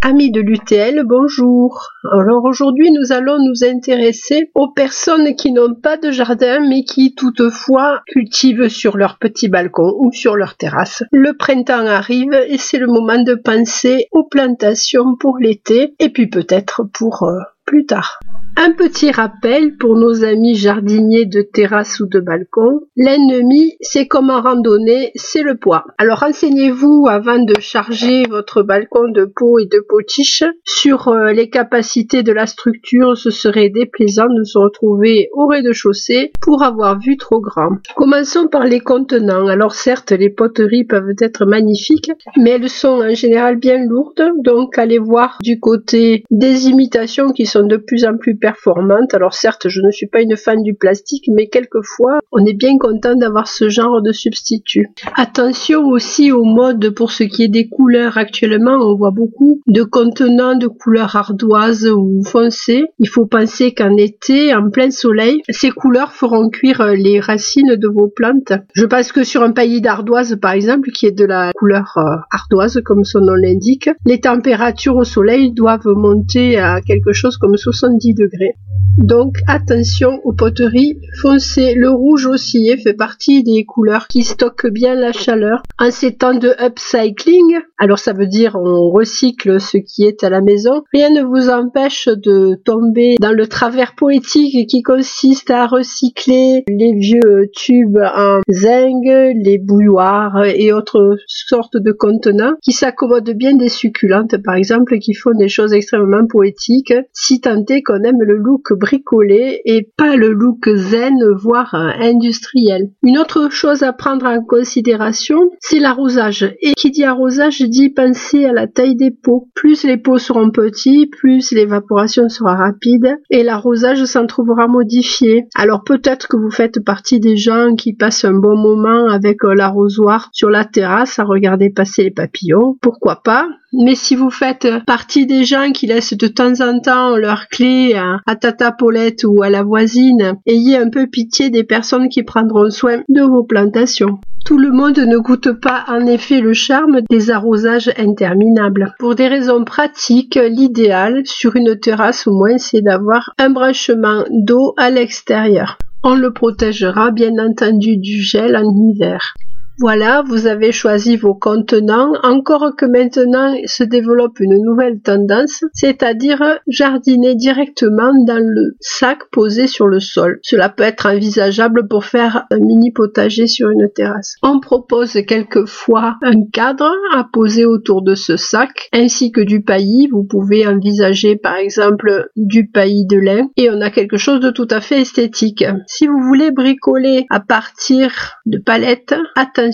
Amis de l'UTL, bonjour. Alors aujourd'hui, nous allons nous intéresser aux personnes qui n'ont pas de jardin mais qui toutefois cultivent sur leur petit balcon ou sur leur terrasse. Le printemps arrive et c'est le moment de penser aux plantations pour l'été et puis peut-être pour euh, plus tard. Un petit rappel pour nos amis jardiniers de terrasse ou de balcon. L'ennemi, c'est comme en randonnée, c'est le poids. Alors renseignez-vous avant de charger votre balcon de pots et de potiches sur euh, les capacités de la structure. Ce serait déplaisant de se retrouver au rez-de-chaussée pour avoir vu trop grand. Commençons par les contenants. Alors certes, les poteries peuvent être magnifiques, mais elles sont en général bien lourdes. Donc allez voir du côté des imitations qui sont de plus en plus performante. Alors certes, je ne suis pas une fan du plastique, mais quelquefois, on est bien content d'avoir ce genre de substitut. Attention aussi au mode pour ce qui est des couleurs. Actuellement, on voit beaucoup de contenants de couleurs ardoises ou foncées. Il faut penser qu'en été, en plein soleil, ces couleurs feront cuire les racines de vos plantes. Je pense que sur un paillis d'ardoise, par exemple, qui est de la couleur euh, ardoise, comme son nom l'indique, les températures au soleil doivent monter à quelque chose comme 70 degrés. it Donc attention aux poteries foncées. Le rouge oscillé fait partie des couleurs qui stockent bien la chaleur. En ces temps de upcycling, alors ça veut dire on recycle ce qui est à la maison, rien ne vous empêche de tomber dans le travers poétique qui consiste à recycler les vieux tubes en zinc, les bouilloires et autres sortes de contenants qui s'accommodent bien des succulentes par exemple qui font des choses extrêmement poétiques si tant est qu'on aime le look bricolé et pas le look zen, voire industriel. Une autre chose à prendre en considération, c'est l'arrosage. Et qui dit arrosage dit penser à la taille des pots. Plus les pots seront petits, plus l'évaporation sera rapide et l'arrosage s'en trouvera modifié. Alors peut-être que vous faites partie des gens qui passent un bon moment avec l'arrosoir sur la terrasse à regarder passer les papillons. Pourquoi pas? Mais si vous faites partie des gens qui laissent de temps en temps leur clé à, Ou à la voisine, ayez un peu pitié des personnes qui prendront soin de vos plantations. Tout le monde ne goûte pas en effet le charme des arrosages interminables. Pour des raisons pratiques, l'idéal sur une terrasse au moins c'est d'avoir un branchement d'eau à l'extérieur. On le protégera bien entendu du gel en hiver. Voilà, vous avez choisi vos contenants, encore que maintenant se développe une nouvelle tendance, c'est-à-dire jardiner directement dans le sac posé sur le sol. Cela peut être envisageable pour faire un mini potager sur une terrasse. On propose quelquefois un cadre à poser autour de ce sac, ainsi que du paillis. Vous pouvez envisager par exemple du paillis de lin et on a quelque chose de tout à fait esthétique. Si vous voulez bricoler à partir de palettes, attention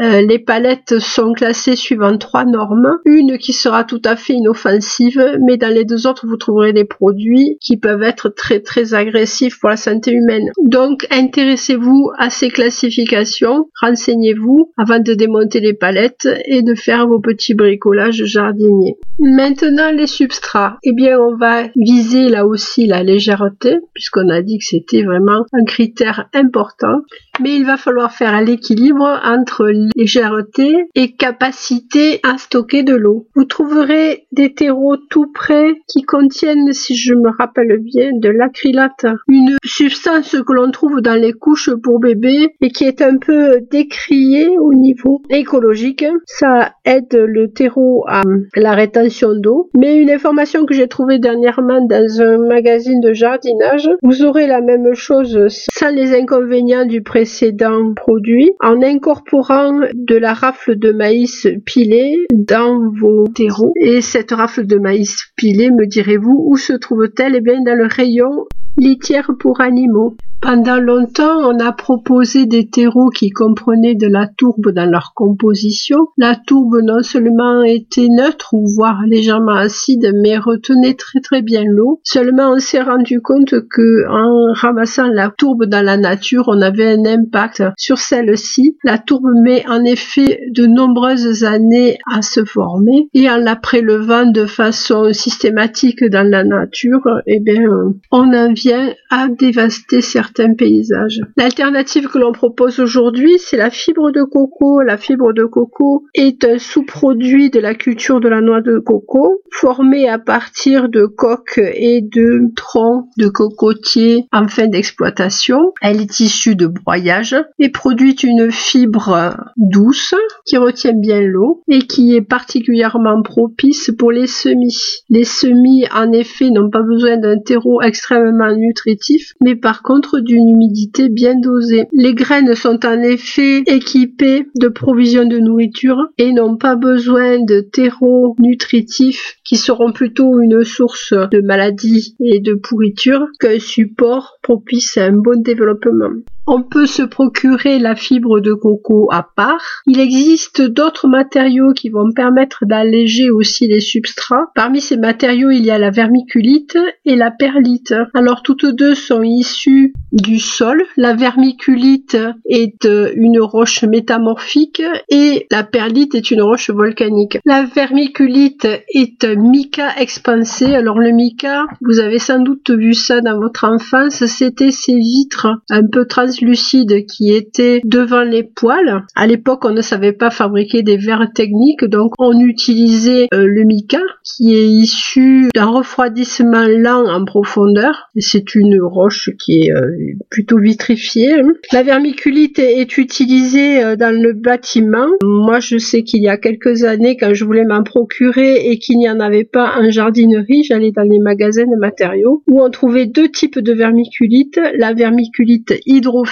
euh, les palettes sont classées suivant trois normes. Une qui sera tout à fait inoffensive, mais dans les deux autres, vous trouverez des produits qui peuvent être très très agressifs pour la santé humaine. Donc, intéressez-vous à ces classifications, renseignez-vous avant de démonter les palettes et de faire vos petits bricolages jardiniers. Maintenant, les substrats. Eh bien, on va viser là aussi la légèreté, puisqu'on a dit que c'était vraiment un critère important. Mais il va falloir faire l'équilibre entre légèreté et capacité à stocker de l'eau. Vous trouverez des terreaux tout près qui contiennent, si je me rappelle bien, de l'acrylate, une substance que l'on trouve dans les couches pour bébés et qui est un peu décriée au niveau écologique. Ça aide le terreau à la rétention d'eau. Mais une information que j'ai trouvée dernièrement dans un magazine de jardinage, vous aurez la même chose sans les inconvénients du précédent produit en incorporant de la rafle de maïs pilée dans vos terreaux. Et cette rafle de maïs pilée, me direz-vous, où se trouve-t-elle? Eh bien, dans le rayon litière pour animaux. Pendant longtemps, on a proposé des terreaux qui comprenaient de la tourbe dans leur composition. La tourbe non seulement était neutre ou voire légèrement acide, mais retenait très très bien l'eau. Seulement, on s'est rendu compte que en ramassant la tourbe dans la nature, on avait un impact sur celle-ci. La tourbe met en effet de nombreuses années à se former et en la prélevant de façon systématique dans la nature, eh bien, on invite à dévaster certains paysages. L'alternative que l'on propose aujourd'hui, c'est la fibre de coco. La fibre de coco est un sous-produit de la culture de la noix de coco, formé à partir de coques et de troncs de cocotiers en fin d'exploitation. Elle est issue de broyage et produit une fibre douce qui retient bien l'eau et qui est particulièrement propice pour les semis. Les semis, en effet, n'ont pas besoin d'un terreau extrêmement nutritif, mais par contre d'une humidité bien dosée. Les graines sont en effet équipées de provisions de nourriture et n'ont pas besoin de terreau nutritif qui seront plutôt une source de maladies et de pourriture qu'un support propice à un bon développement. On peut se procurer la fibre de coco à part. Il existe d'autres matériaux qui vont permettre d'alléger aussi les substrats. Parmi ces matériaux, il y a la vermiculite et la perlite. Alors toutes deux sont issues du sol. La vermiculite est euh, une roche métamorphique et la perlite est une roche volcanique. La vermiculite est mica expansé. Alors le mica, vous avez sans doute vu ça dans votre enfance, c'était ces vitres un peu transparentes lucide qui était devant les poils. À l'époque, on ne savait pas fabriquer des verres techniques, donc on utilisait euh, le mica qui est issu d'un refroidissement lent en profondeur. C'est une roche qui est euh, plutôt vitrifiée. La vermiculite est utilisée euh, dans le bâtiment. Moi, je sais qu'il y a quelques années, quand je voulais m'en procurer et qu'il n'y en avait pas en jardinerie, j'allais dans les magasins de matériaux où on trouvait deux types de vermiculite. La vermiculite hydro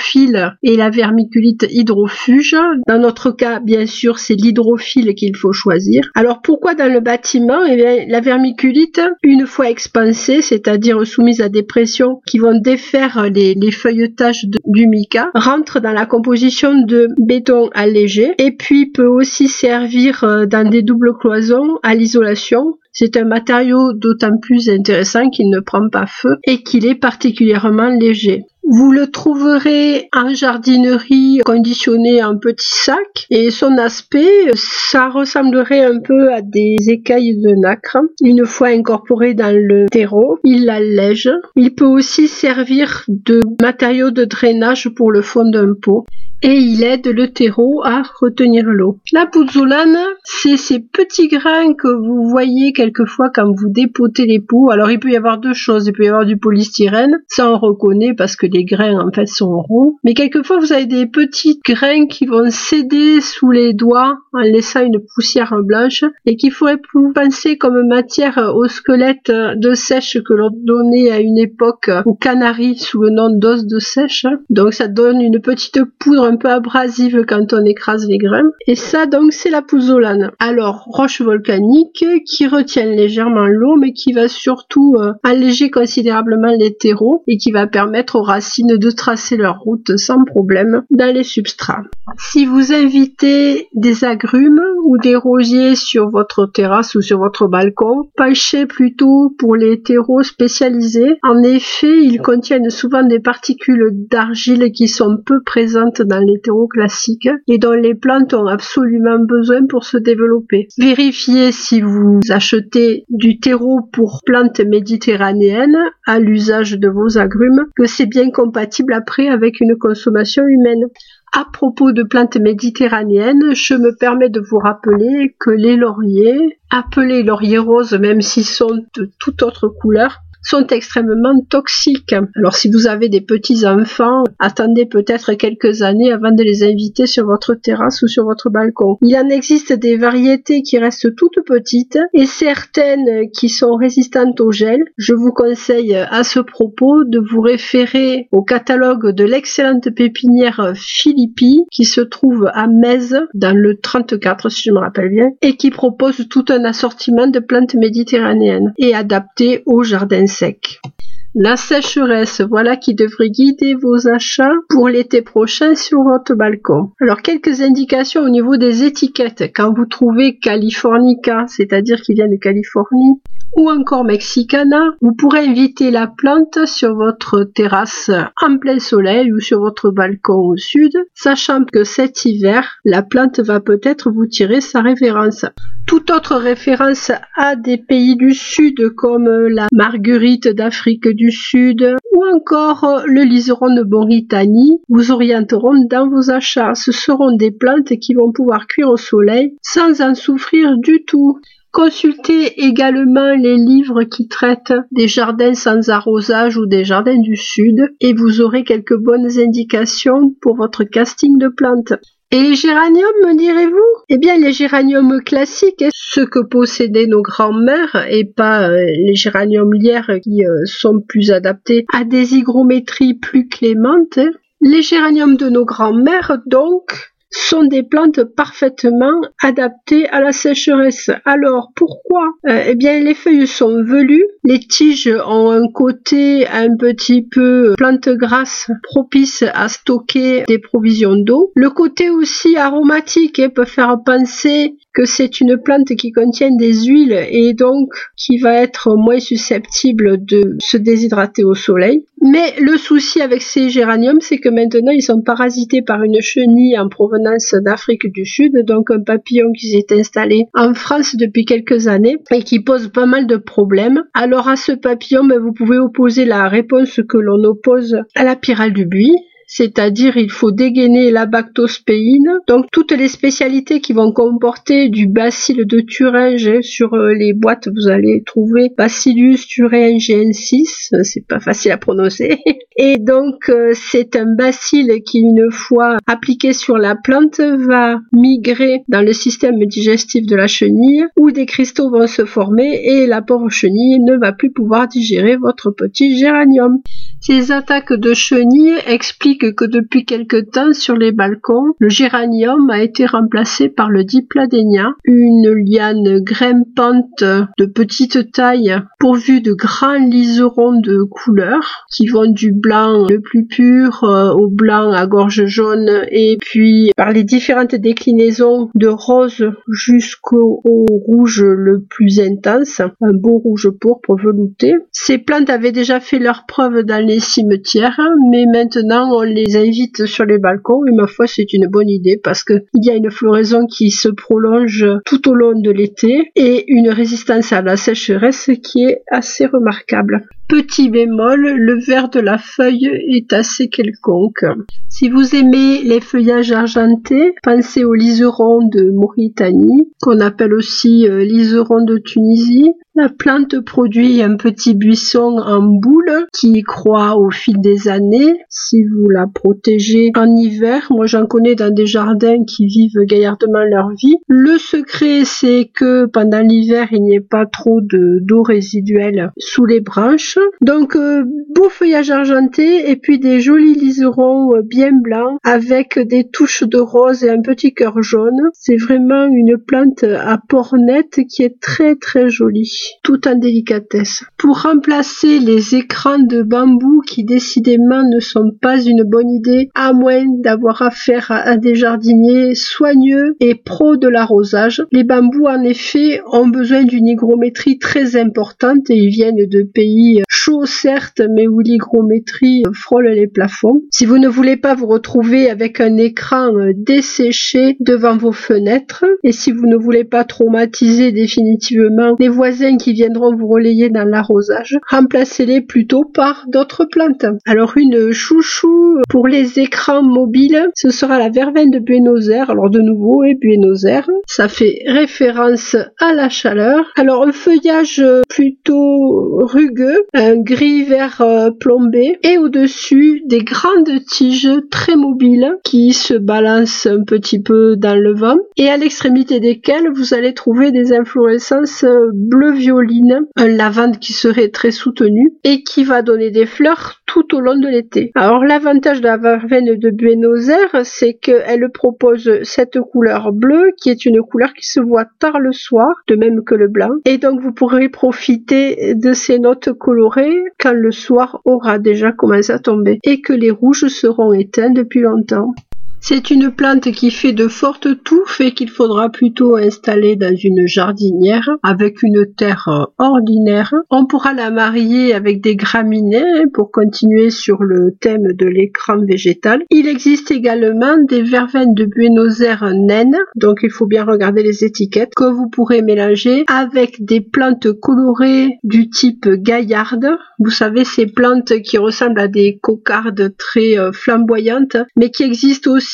et la vermiculite hydrofuge. Dans notre cas, bien sûr, c'est l'hydrophile qu'il faut choisir. Alors pourquoi dans le bâtiment? Eh bien, la vermiculite, une fois expansée, c'est-à-dire soumise à des pressions qui vont défaire les, feuilletages du mica, rentre dans la composition de béton allégé et puis peut aussi servir euh, dans des doubles cloisons à l'isolation c'est un matériau d'autant plus intéressant qu'il ne prend pas feu et qu'il est particulièrement léger. Vous le trouverez en jardinerie conditionné en petits sacs et son aspect, ça ressemblerait un peu à des écailles de nacre. Une fois incorporé dans le terreau, il l'allège. Il peut aussi servir de matériau de drainage pour le fond d'un pot et il aide le terreau à retenir l'eau. La pouzzolane, c'est ces petits grains que vous voyez quelquefois quand vous dépotez les pots. Alors il peut y avoir deux choses, il peut y avoir du polystyrène, ça on reconnaît parce que les grains en fait sont roux, mais quelquefois vous avez des petits grains qui vont céder sous les doigts en laissant une poussière blanche et qu'il faudrait penser comme matière au squelette de sèche que l'on donnait à une époque aux canaris sous le nom d'os de sèche. Donc ça donne une petite poudre un peu abrasive quand on écrase les grains. Et ça donc c'est la pouzzolane. Alors roche volcanique qui retient légèrement l'eau mais qui va surtout euh, alléger considérablement les terreaux et qui va permettre aux racines de tracer leur route sans problème dans les substrats. Si vous invitez des agrumes ou des rosiers sur votre terrasse ou sur votre balcon, penchez plutôt pour les terreaux spécialisés. En effet, ils contiennent souvent des particules d'argile qui sont peu présentes dans les terreaux classiques et dont les plantes ont absolument besoin pour se développer. Vérifiez si vous achetez du terreau pour plantes méditerranéennes à l'usage de vos agrumes que c'est bien compatible après avec une consommation humaine. À propos de plantes méditerranéennes, je me permets de vous rappeler que les lauriers, appelés lauriers roses même s'ils sont de toute autre couleur, sont extrêmement toxiques. Alors si vous avez des petits enfants, attendez peut-être quelques années avant de les inviter sur votre terrasse ou sur votre balcon. Il en existe des variétés qui restent toutes petites et certaines qui sont résistantes au gel. Je vous conseille à ce propos de vous référer au catalogue de l'excellente pépinière Philippi qui se trouve à Metz dans le 34 si je me rappelle bien et qui propose tout un assortiment de plantes méditerranéennes et adaptées au jardin La sécheresse, voilà qui devrait guider vos achats pour l'été prochain sur votre balcon. Alors quelques indications au niveau des étiquettes. Quand vous trouvez Californica, c'est-à-dire qu'il vient de Californie, ou encore Mexicana, vous pourrez inviter la plante sur votre terrasse en plein soleil ou sur votre balcon au sud, sachant que cet hiver, la plante va peut-être vous tirer sa révérence. toute autre référence à des pays du Sud comme la marguerite d'Afrique du Sud ou encore le liseron de Mauritanie vous orienteront dans vos achats. Ce seront des plantes qui vont pouvoir cuire au soleil sans en souffrir du tout. Consultez également les livres qui traitent des jardins sans arrosage ou des jardins du sud et vous aurez quelques bonnes indications pour votre casting de plantes. Et les géraniums, me direz-vous? Eh bien, les géraniums classiques, ceux que possédaient nos grands-mères, et pas euh, les géraniums lierres qui euh, sont plus adaptés à des hygrométries plus clémentes. Les géraniums de nos grands-mères, donc, sont des plantes parfaitement adaptées à la sécheresse. Alors pourquoi? Euh, Eh bien les feuilles sont velues, les tiges ont un côté un petit peu plante grasse propice à stocker des provisions d'eau. Le côté aussi aromatique hein, peut faire penser que c'est une plante qui contient des huiles et donc qui va être moins susceptible de se déshydrater au soleil. Mais le souci avec ces géraniums, c'est que maintenant ils sont parasités par une chenille en provenance d'Afrique du Sud, donc un papillon qui s'est installé en France depuis quelques années et qui pose pas mal de problèmes. Alors à ce papillon, ben, vous pouvez opposer la réponse que l'on oppose à la pyrale du buis, c'est-à-dire il faut dégainer la bactospéine. Donc toutes les spécialités qui vont comporter du bacille de Thuringe sur euh, les boîtes, vous allez trouver Bacillus thuringiensis, c'est pas facile à prononcer. Et donc euh, c'est un bacille qui une fois appliqué sur la plante va migrer dans le système digestif de la chenille où des cristaux vont se former et la pauvre chenille ne va plus pouvoir digérer votre petit géranium. Ces attaques de chenilles expliquent que depuis quelque temps sur les balcons, le géranium a été remplacé par le dipladénia, une liane grimpante de petite taille pourvue de grands liserons de couleur qui vont du blanc le plus pur euh, au blanc à gorge jaune et puis par les différentes déclinaisons de rose jusqu'au rouge le plus intense, un beau rouge pourpre velouté. Ces plantes avaient déjà fait leur preuve dans les cimetières, mais maintenant on les invite sur les balcons et ma foi c'est une bonne idée parce que il y a une floraison qui se prolonge tout au long de l'été et une résistance à la sécheresse qui est assez remarquable. Petit bémol, le vert de la feuille est assez quelconque. Si vous aimez les feuillages argentés, pensez au liseron de Mauritanie, qu'on appelle aussi euh, liseron de Tunisie. La plante produit un petit buisson en boule qui croît au fil des années. Si vous la protégez en hiver, moi j'en connais dans des jardins qui vivent gaillardement leur vie. Le secret c'est que pendant l'hiver il n'y ait pas trop de d'eau résiduelle sous les branches donc euh, beau feuillage argenté et puis des jolis liserons euh, bien blancs avec des touches de rose et un petit cœur jaune. C'est vraiment une plante à port net qui est très très jolie, tout en délicatesse. Pour remplacer les écrans de bambou qui décidément ne sont pas une bonne idée, à moins d'avoir affaire à, des jardiniers soigneux et pros de l'arrosage, les bambous en effet ont besoin d'une hygrométrie très importante et ils viennent de pays chaud certes, mais où l'hygrométrie frôle les plafonds. Si vous ne voulez pas vous retrouver avec un écran euh, desséché devant vos fenêtres, et si vous ne voulez pas traumatiser définitivement les voisins qui viendront vous relayer dans l'arrosage, remplacez-les plutôt par d'autres plantes. Alors une chouchou pour les écrans mobiles, ce sera la verveine de Buenos Aires. Alors de nouveau, et Buenos Aires, ça fait référence à la chaleur. Alors un feuillage plutôt rugueux, un gris vert euh, plombé et au-dessus des grandes tiges très mobiles qui se balancent un petit peu dans le vent et à l'extrémité desquelles vous allez trouver des inflorescences euh, bleu violine, un lavande qui serait très soutenu et qui va donner des fleurs tout au long de l'été. Alors l'avantage de la verveine de Buenos Aires, c'est qu'elle propose cette couleur bleue qui est une couleur qui se voit tard le soir, de même que le blanc. Et donc vous pourrez profiter de ces notes colorées quand le soir aura déjà commencé à tomber et que les rouges seront éteints depuis longtemps. C'est une plante qui fait de fortes touffes et qu'il faudra plutôt installer dans une jardinière avec une terre ordinaire. On pourra la marier avec des graminées pour continuer sur le thème de l'écran végétal. Il existe également des verveines de Buenos Aires naines, donc il faut bien regarder les étiquettes, que vous pourrez mélanger avec des plantes colorées du type gaillarde. Vous savez, ces plantes qui ressemblent à des cocardes très euh, flamboyantes, mais qui existent aussi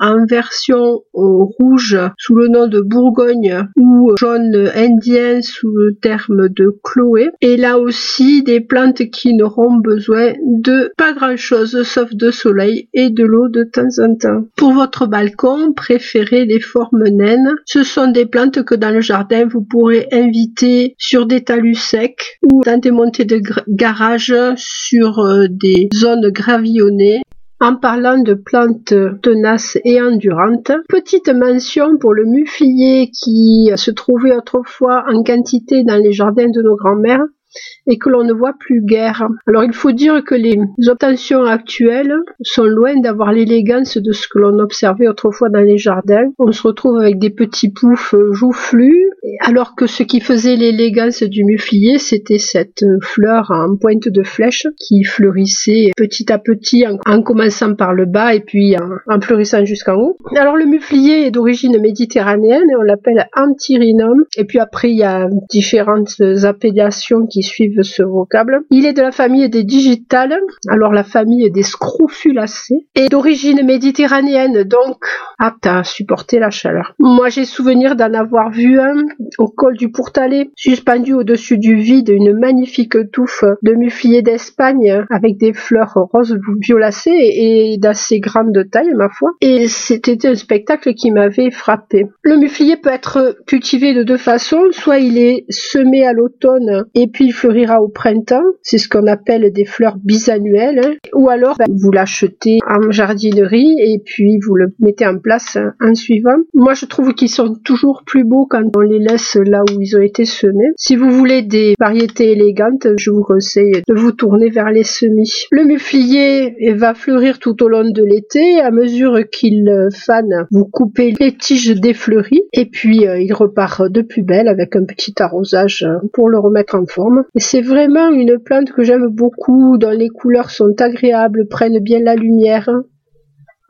en version euh, rouge sous le nom de Bourgogne ou jaune indien sous le terme de Chloé. Et là aussi des plantes qui n'auront besoin de pas grand chose sauf de soleil et de l'eau de temps en temps. Pour votre balcon, préférez les formes naines. Ce sont des plantes que dans le jardin vous pourrez inviter sur des talus secs ou dans des montées de garage sur euh, des zones gravillonnées en parlant de plantes tenaces et endurantes, petite mention pour le muflier qui se trouvait autrefois en quantité dans les jardins de nos grands-mères et que l'on ne voit plus guère. Alors il faut dire que les obtentions actuelles sont loin d'avoir l'élégance de ce que l'on observait autrefois dans les jardins. On se retrouve avec des petits poufs joufflus, alors que ce qui faisait l'élégance du muflier, c'était cette fleur en pointe de flèche qui fleurissait petit à petit en, commençant par le bas et puis en, fleurissant jusqu'en haut. Alors le muflier est d'origine méditerranéenne et on l'appelle Antirinum. Et puis après il y a différentes appellations qui suivent ce vocable. Il est de la famille des digitales, alors la famille des scrofulacées, et d'origine méditerranéenne, donc apte à supporter la chaleur. Moi j'ai souvenir d'en avoir vu un au col du Pourtalais, suspendu au-dessus du vide, une magnifique touffe de muflier d'Espagne avec des fleurs roses violacées et d'assez grande taille, ma foi. Et c'était un spectacle qui m'avait frappé. Le muflier peut être cultivé de deux façons, soit il est semé à l'automne et puis fleurira au printemps, c'est ce qu'on appelle des fleurs bisannuelles, ou alors ben, vous l'achetez en jardinerie et puis vous le mettez en place en suivant. Moi je trouve qu'ils sont toujours plus beaux quand on les laisse là où ils ont été semés. Si vous voulez des variétés élégantes, je vous conseille de vous tourner vers les semis. Le muflier va fleurir tout au long de l'été. À mesure qu'il fane, vous coupez les tiges défleuries et puis euh, il repart de plus belle avec un petit arrosage pour le remettre en forme. C'est vraiment une plante que j'aime beaucoup, dont les couleurs sont agréables, prennent bien la lumière.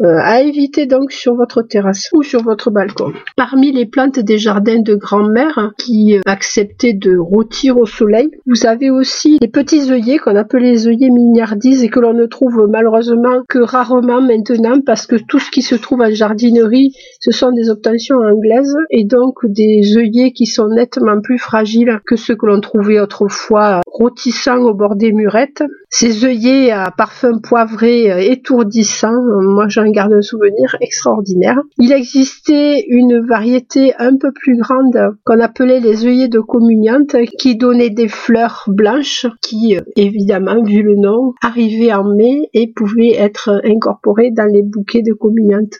Euh, à éviter donc sur votre terrasse ou sur votre balcon. Parmi les plantes des jardins de grand-mère qui acceptaient de rôtir au soleil, vous avez aussi les petits œillets qu'on appelle les œillets mignardises et que l'on ne trouve malheureusement que rarement maintenant parce que tout ce qui se trouve en jardinerie, ce sont des obtentions anglaises et donc des œillets qui sont nettement plus fragiles que ceux que l'on trouvait autrefois rôtissant au bord des murettes. Ces œillets à parfum poivré euh, étourdissant, moi j'en garde un souvenir extraordinaire. Il existait une variété un peu plus grande qu'on appelait les œillets de communiante qui donnaient des fleurs blanches qui, euh, évidemment, vu le nom, arrivaient en mai et pouvaient être incorporées dans les bouquets de communiante.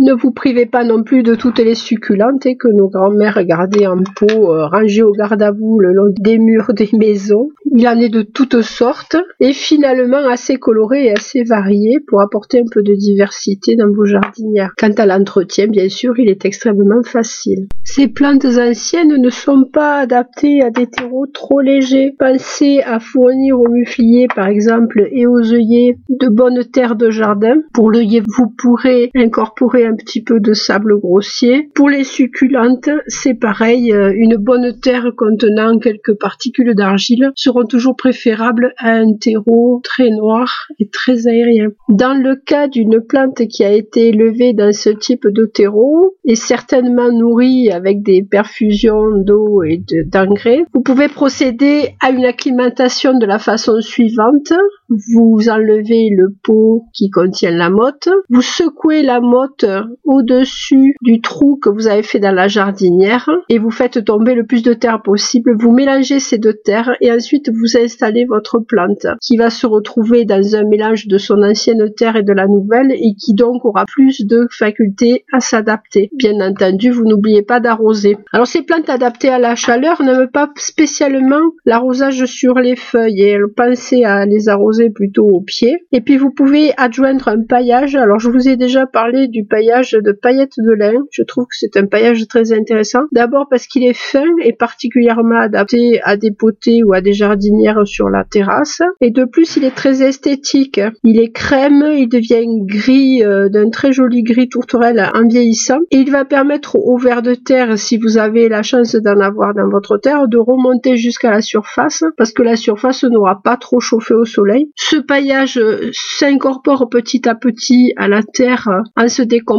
Ne vous privez pas non plus de toutes les succulentes que nos grands-mères gardaient en pot euh, rangées au garde à vous le long des murs des maisons. Il en est de toutes sortes et finalement assez colorées et assez variées pour apporter un peu de diversité dans vos jardinières. Quant à l'entretien, bien sûr, il est extrêmement facile. Ces plantes anciennes ne sont pas adaptées à des terreaux trop légers. Pensez à fournir aux mufliers, par exemple, et aux œillets de bonnes terres de jardin. Pour l'œillet, vous pourrez incorporer un petit peu de sable grossier. Pour les succulentes, c'est pareil, euh, une bonne terre contenant quelques particules d'argile seront toujours préférables à un terreau très noir et très aérien. Dans le cas d'une plante qui a été élevée dans ce type de terreau et certainement nourrie avec des perfusions d'eau et d'engrais, vous pouvez procéder à une acclimatation de la façon suivante. Vous enlevez le pot qui contient la motte, vous secouez la motte au-dessus du trou que vous avez fait dans la jardinière et vous faites tomber le plus de terre possible. Vous mélangez ces deux terres et ensuite vous installez votre plante qui va se retrouver dans un mélange de son ancienne terre et de la nouvelle et qui donc aura plus de facultés à s'adapter. Bien entendu, vous n'oubliez pas d'arroser. Alors ces plantes adaptées à la chaleur n'aiment pas spécialement l'arrosage sur les feuilles et pensez à les arroser plutôt au pied. Et puis vous pouvez adjoindre un paillage. Alors je vous ai déjà parlé du paillage de paillettes de lin. Je trouve que c'est un paillage très intéressant. D'abord parce qu'il est fin et particulièrement adapté à des potées ou à des jardinières sur la terrasse. Et de plus, il est très esthétique. Il est crème, il devient gris, euh, d'un très joli gris tourterelle en vieillissant. Et il va permettre au ver de terre, si vous avez la chance d'en avoir dans votre terre, de remonter jusqu'à la surface parce que la surface n'aura pas trop chauffé au soleil. Ce paillage s'incorpore petit à petit à la terre en se décomposant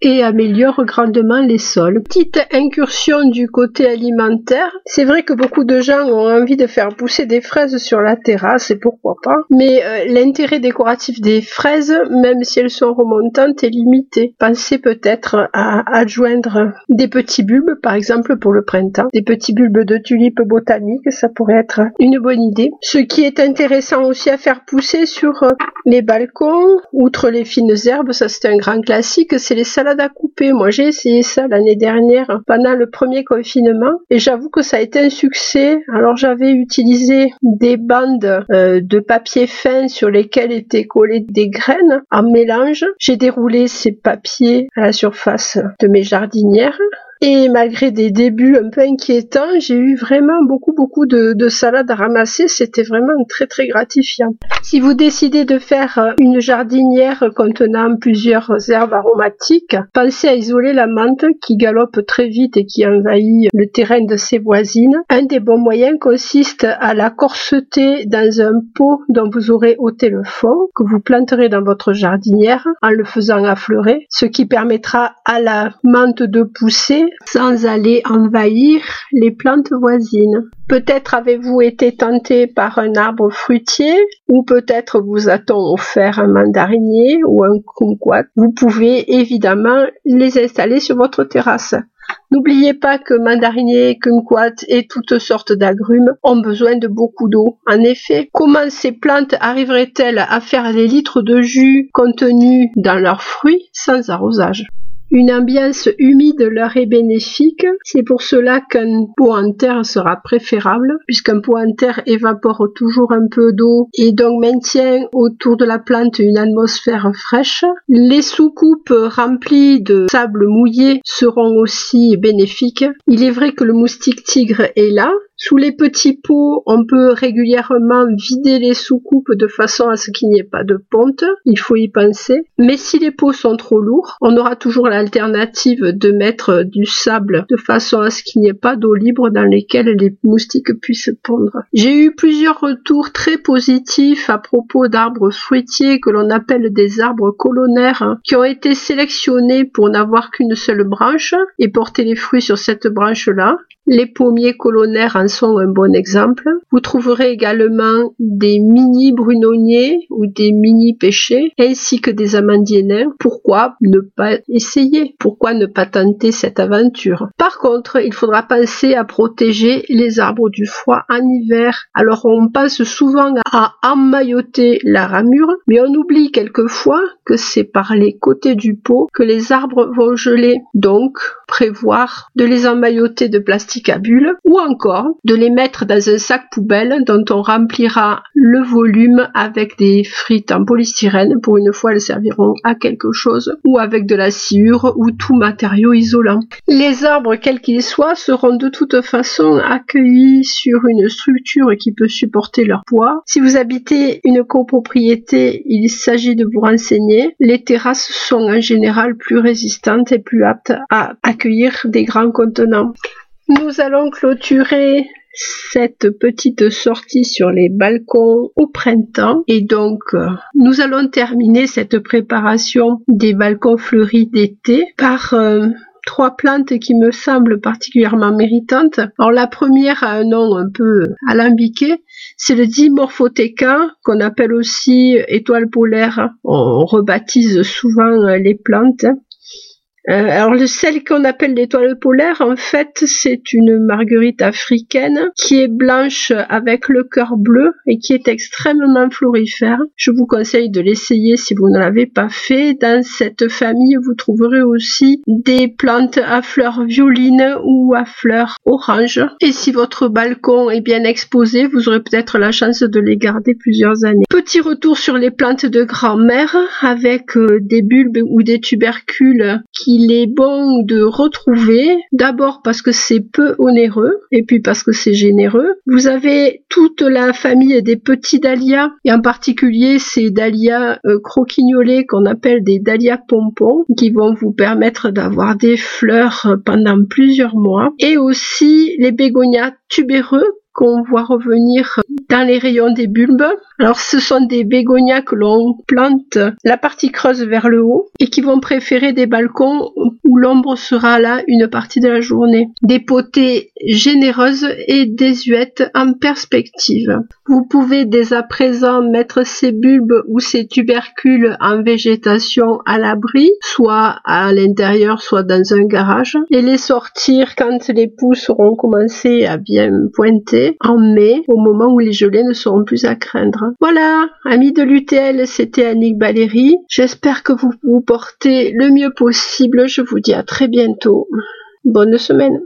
et améliore grandement les sols. Petite incursion du côté alimentaire. C'est vrai que beaucoup de gens ont envie de faire pousser des fraises sur la terrasse et pourquoi pas. Mais euh, l'intérêt décoratif des fraises, même si elles sont remontantes, est limité. Pensez peut-être à adjoindre des petits bulbes, par exemple pour le printemps, des petits bulbes de tulipes botaniques, ça pourrait être une bonne idée. Ce qui est intéressant aussi à faire pousser sur euh, les balcons, outre les fines herbes, ça c'est un grand classique, c'est les salades à couper. Moi j'ai essayé ça l'année dernière pendant le premier confinement et j'avoue que ça a été un succès. Alors j'avais utilisé des bandes euh, de papier fin sur lesquelles étaient collées des graines en mélange. J'ai déroulé ces papiers à la surface de mes jardinières et malgré des débuts un peu inquiétants, j'ai eu vraiment beaucoup beaucoup de, salades à ramasser. C'était vraiment très très gratifiant. Si vous décidez de faire euh, une jardinière contenant plusieurs herbes aromatiques, pensez à isoler la menthe qui galope très vite et qui envahit le terrain de ses voisines. Un des bons moyens consiste à la corseter dans un pot dont vous aurez ôté le fond, que vous planterez dans votre jardinière en le faisant affleurer, ce qui permettra à la menthe de pousser sans aller envahir les plantes voisines. Peut-être avez-vous été tenté par un arbre fruitier ou peut-être vous a-t-on offert un mandarinier ou un kumquat. Vous pouvez évidemment les installer sur votre terrasse. N'oubliez pas que mandarinier, kumquat et toutes sortes d'agrumes ont besoin de beaucoup d'eau. En effet, comment ces plantes arriveraient-elles à faire les litres de jus contenus dans leurs fruits sans arrosage? Une ambiance humide leur est bénéfique. C'est pour cela qu'un pot en terre sera préférable, puisqu'un pot en terre évapore toujours un peu d'eau et donc maintient autour de la plante une atmosphère fraîche. Les soucoupes remplies de sable mouillé seront aussi bénéfiques. Il est vrai que le moustique tigre est là, sous les petits pots, on peut régulièrement vider les soucoupes de façon à ce qu'il n'y ait pas de ponte. Il faut y penser. Mais si les pots sont trop lourds, on aura toujours l'alternative de mettre du sable de façon à ce qu'il n'y ait pas d'eau libre dans lesquelles les moustiques puissent pondre. J'ai eu plusieurs retours très positifs à propos d'arbres fruitiers que l'on appelle des arbres colonnaires hein, qui ont été sélectionnés pour n'avoir qu'une seule branche et porter les fruits sur cette branche-là. Les pommiers colonnaires en sont un bon exemple. Vous trouverez également des mini brunonniers ou des mini pêchers ainsi que des amandiers nains. Pourquoi ne pas essayer? Pourquoi ne pas tenter cette aventure? Par contre, il faudra penser à protéger les arbres du froid en hiver. Alors on pense souvent à emmailloter la ramure, mais on oublie quelquefois que c'est par les côtés du pot que les arbres vont geler. Donc, prévoir de les emmailloter de plastique ou encore de les mettre dans un sac poubelle dont on remplira le volume avec des frites en polystyrène. Pour une fois, elles serviront à quelque chose ou avec de la sciure ou tout matériau isolant. Les arbres, quels qu'ils soient, seront de toute façon accueillis sur une structure qui peut supporter leur poids. Si vous habitez une copropriété, il s'agit de vous renseigner. Les terrasses sont en général plus résistantes et plus aptes à accueillir des grands contenants. Nous allons clôturer cette petite sortie sur les balcons au printemps et donc euh, nous allons terminer cette préparation des balcons fleuris d'été par euh, trois plantes qui me semblent particulièrement méritantes. Alors la première a un nom un peu alambiqué, c'est le Dimorphotheca qu'on appelle aussi étoile polaire. On rebaptise souvent les plantes. Euh, alors celle qu'on appelle l'étoile polaire, en fait, c'est une marguerite africaine qui est blanche avec le cœur bleu et qui est extrêmement florifère. Je vous conseille de l'essayer si vous ne l'avez pas fait. Dans cette famille, vous trouverez aussi des plantes à fleurs violines ou à fleurs orange. Et si votre balcon est bien exposé, vous aurez peut-être la chance de les garder plusieurs années. Petit retour sur les plantes de grand-mère avec euh, des bulbes ou des tubercules qu'il est bon de retrouver. D'abord parce que c'est peu onéreux et puis parce que c'est généreux. Vous avez toute la famille des petits dahlias et en particulier ces dahlias euh, croquignolés qu'on appelle des dahlias pompons qui vont vous permettre d'avoir des fleurs pendant plusieurs mois et aussi les bégonias tubéreux qu'on voit revenir dans les rayons des bulbes. Alors ce sont des bégonias que l'on plante la partie creuse vers le haut et qui vont préférer des balcons où l'ombre sera là une partie de la journée. Des potées généreuses et désuètes en perspective. Vous pouvez dès à présent mettre ces bulbes ou ces tubercules en végétation à l'abri, soit à l'intérieur, soit dans un garage, et les sortir quand les pousses auront commencé à bien pointer en mai, au moment où les gelées ne seront plus à craindre. Voilà, amis de l'UTL, c'était Annick Valérie. J'espère que vous vous portez le mieux possible. Je vous dis à très bientôt. Bonne semaine.